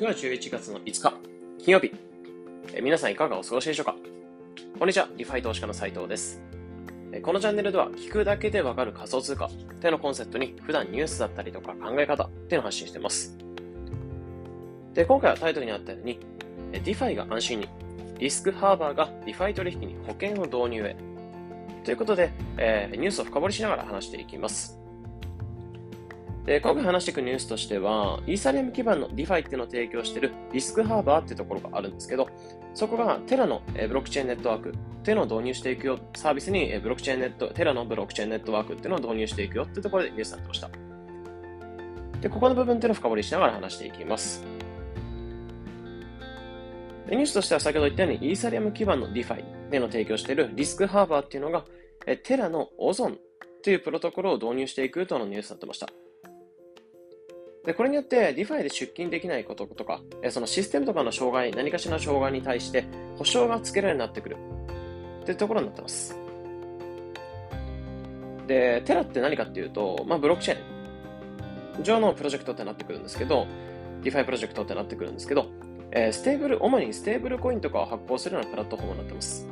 今日は11月の5日、金曜日。え皆さんいかがお過ごしでしょうか？こんにちは、リファイ投資家の斉藤です。えこのチャンネルでは、聞くだけでわかる仮想通貨っていうのコンセプトに、普段ニュースだったりとか考え方っていうのを発信してます。で、今回はタイトルにあったように、 DeFi が安心に、 Risk Harbor が DeFi 取引に保険を導入へ。ということで、えー、ニュースを深掘りしながら話していきます。で、今回話していくニュースとしては、イーサリアム基盤の DeFi っていうのを提供しているリスクハーバーっていうところがあるんですけど、そこがテラのブロックチェーンネットワークっていうのを導入していくよ、サービスにブロックチェーンネット、テラのブロックチェーンネットワークっていうのを導入していくよっていうところでニュースになってました。で、ここの部分っていうのを深掘りしながら話していきます。ニュースとしては先ほど言ったように、イーサリアム基盤の DeFi っていうの提供しているリスクハーバーっていうのが、Terra の Ozone というプロトコルを導入していくとのニュースになってました。で、これによって DeFi で出金できないこととか、そのシステムとかの障害、何かしらの障害に対して保証がつけられるようになってくるっていうところになってます。で、 Terra って何かっていうと、まあ、ブロックチェーン上のプロジェクトってなってくるんですけど、DeFi プロジェクトってなってくるんですけど、えー、ステーブル、主にステーブルコインとかを発行するようなプラットフォームになってます。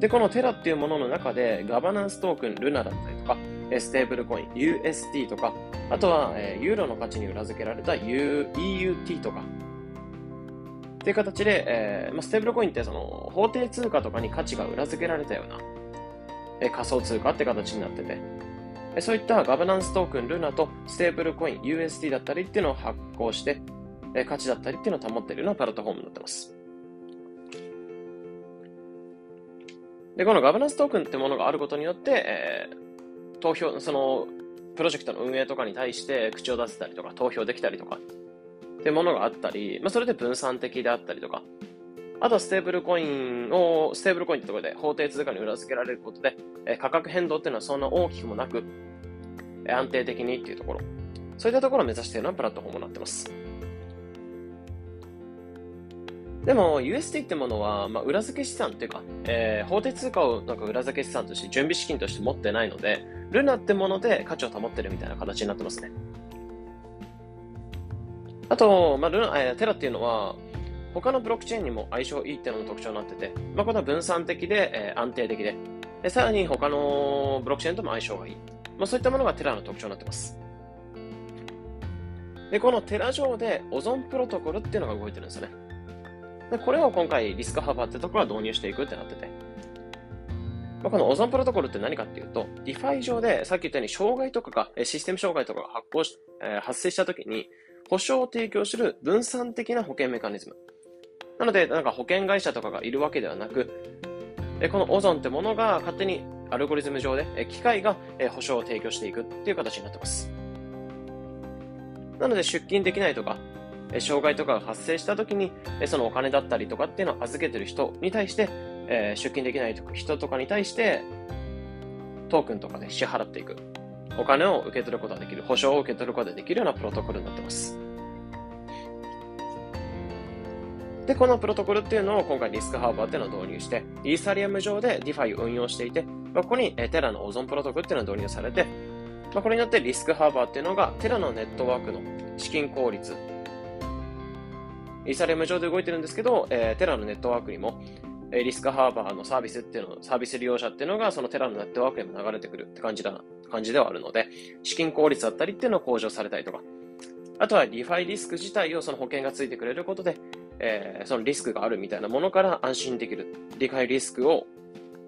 で、この Terra っていうものの中で、ガバナンストークン、 LUNA だったりとか、ステーブルコイン、UST とか、あとは、えー、ユーロの価値に裏付けられた EUT とか、っていう形で、えーまあ、ステーブルコインってその法定通貨とかに価値が裏付けられたような、えー、仮想通貨って形になってて、えそういったガバナンストークン、 LUNA とステーブルコイン、UST だったりっていうのを発行して、え価値だったりっていうのを保っているようなプラットフォームになってます。で、このガバナンストークンってものがあることによって、えー、投票、その、プロジェクトの運営とかに対して口を出せたりとか、投票できたりとか、っていうものがあったり、まあ、それで分散的であったりとか、あとはステーブルコインを、ステーブルコインってところで法定通貨に裏付けられることで、え価格変動っていうのはそんな大きくもなく、え安定的にっていうところ、そういったところを目指しているようなプラットフォームになってます。でも USD ってものは、まあ、裏付け資産っていうか、えー、法定通貨をなんか裏付け資産として準備資金として持ってないので、ルナってもので価値を保ってるみたいな形になってますね。あと、まあ、ルナ、えー、テラっていうのは、他のブロックチェーンにも相性いいっていうのが特徴になってて、まあ、これは分散的で、えー、安定的でで、さらに他のブロックチェーンとも相性がいい。まあ、そういったものがテラの特徴になってます。で、この Terra 上で Ozone プロトコルっていうのが動いてるんですよね。でこれを今回 Risk Harbor ってところは導入していくってなってて。まあ、この Ozone プロトコルって何かっていうと、 DeFi 上でさっき言ったように障害とかが、システム障害とかが発行し、えー、発生したときに、保証を提供する分散的な保険メカニズム。なので、なんか保険会社とかがいるわけではなく、この Ozone ってものが勝手にアルゴリズム上で、機械が、保証を提供していくっていう形になってます。なので出勤できないとか、障害とかが発生した時に、そのお金だったりとかっていうのを預けてる人に対して、え出勤できない人とかに対して、トークンとかで支払っていく。お金を受け取ることができる。保証を受け取ることができるようなプロトコルになってます。で、このプロトコルっていうのを今回リスクハーバーっていうのを導入して、イーサリアム上で DeFi を運用していて、まあ、ここにテラのオゾンプロトコルっていうのが導入されて、まあ、これによってリスクハーバーっていうのがテラのネットワークの資金効率イーサリアム上で動いてるんですけど、えー、テラのネットワークにも、えリスクハーバーのサービスっていうの、サービス利用者っていうのが、そのテラのネットワークにも流れてくるって感じだ、感じではあるので、資金効率だったりっていうのを向上されたりとか、あとはリファイリスク自体をその保険がついてくれることで、えー、そのリスクがあるみたいなものから安心できる。リファイリスクを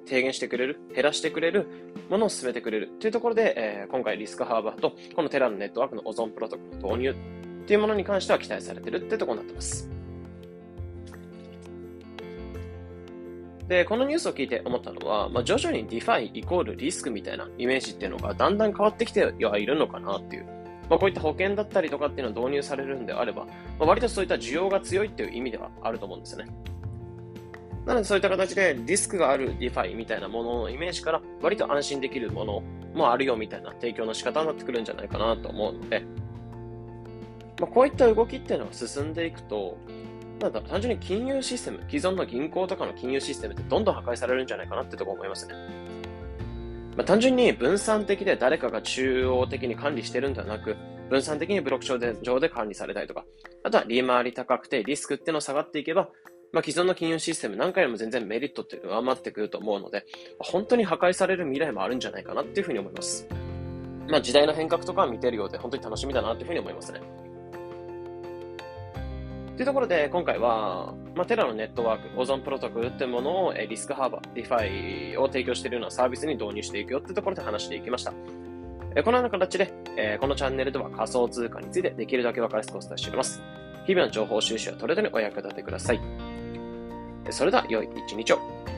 低減してくれる、減らしてくれるものを進めてくれるというところで、えー、今回リスクハーバーとこのテラのネットワークのオゾンプロトコルの導入っていうものに関しては期待されてるってところになってます。で、このニュースを聞いて思ったのは、まあ、徐々に DeFi イコールリスクみたいなイメージっていうのがだんだん変わってきてはいるのかなっていう。まあ、こういった保険だったりとかっていうのを導入されるんであれば、まあ、割とそういった需要が強いっていう意味ではあると思うんですよね。なのでそういった形でリスクがある DeFi みたいなもののイメージから割と安心できるものもあるよみたいな提供の仕方になってくるんじゃないかなと思うので、まあ、こういった動きっていうのが進んでいくと、なんだ単純に金融システム、既存の銀行とかの金融システムってどんどん破壊されるんじゃないかなってとこ思いますね。まあ、単純に分散的で誰かが中央的に管理してるんではなく、分散的にブロック上で管理されたりとか、あとは利回り高くてリスクっていうのを下がっていけば、まあ、既存の金融システム何回も全然メリットっていうのが上回ってくると思うので、本当に破壊される未来もあるんじゃないかなっていうふうに思います。まあ、時代の変革とかは見てるようで本当に楽しみだなっていうふうに思いますね。というところで、今回は、まあ、 Terra のネットワーク、 Ozone プロトコルってものを、え Risk Harbor、 DeFi を提供しているようなサービスに導入していくよってところで話していきました。えこのような形で、えこのチャンネルでは仮想通貨についてできるだけ分かりやすくお伝えしております。日々の情報収集はトレードにお役立てください。それでは、良い一日を。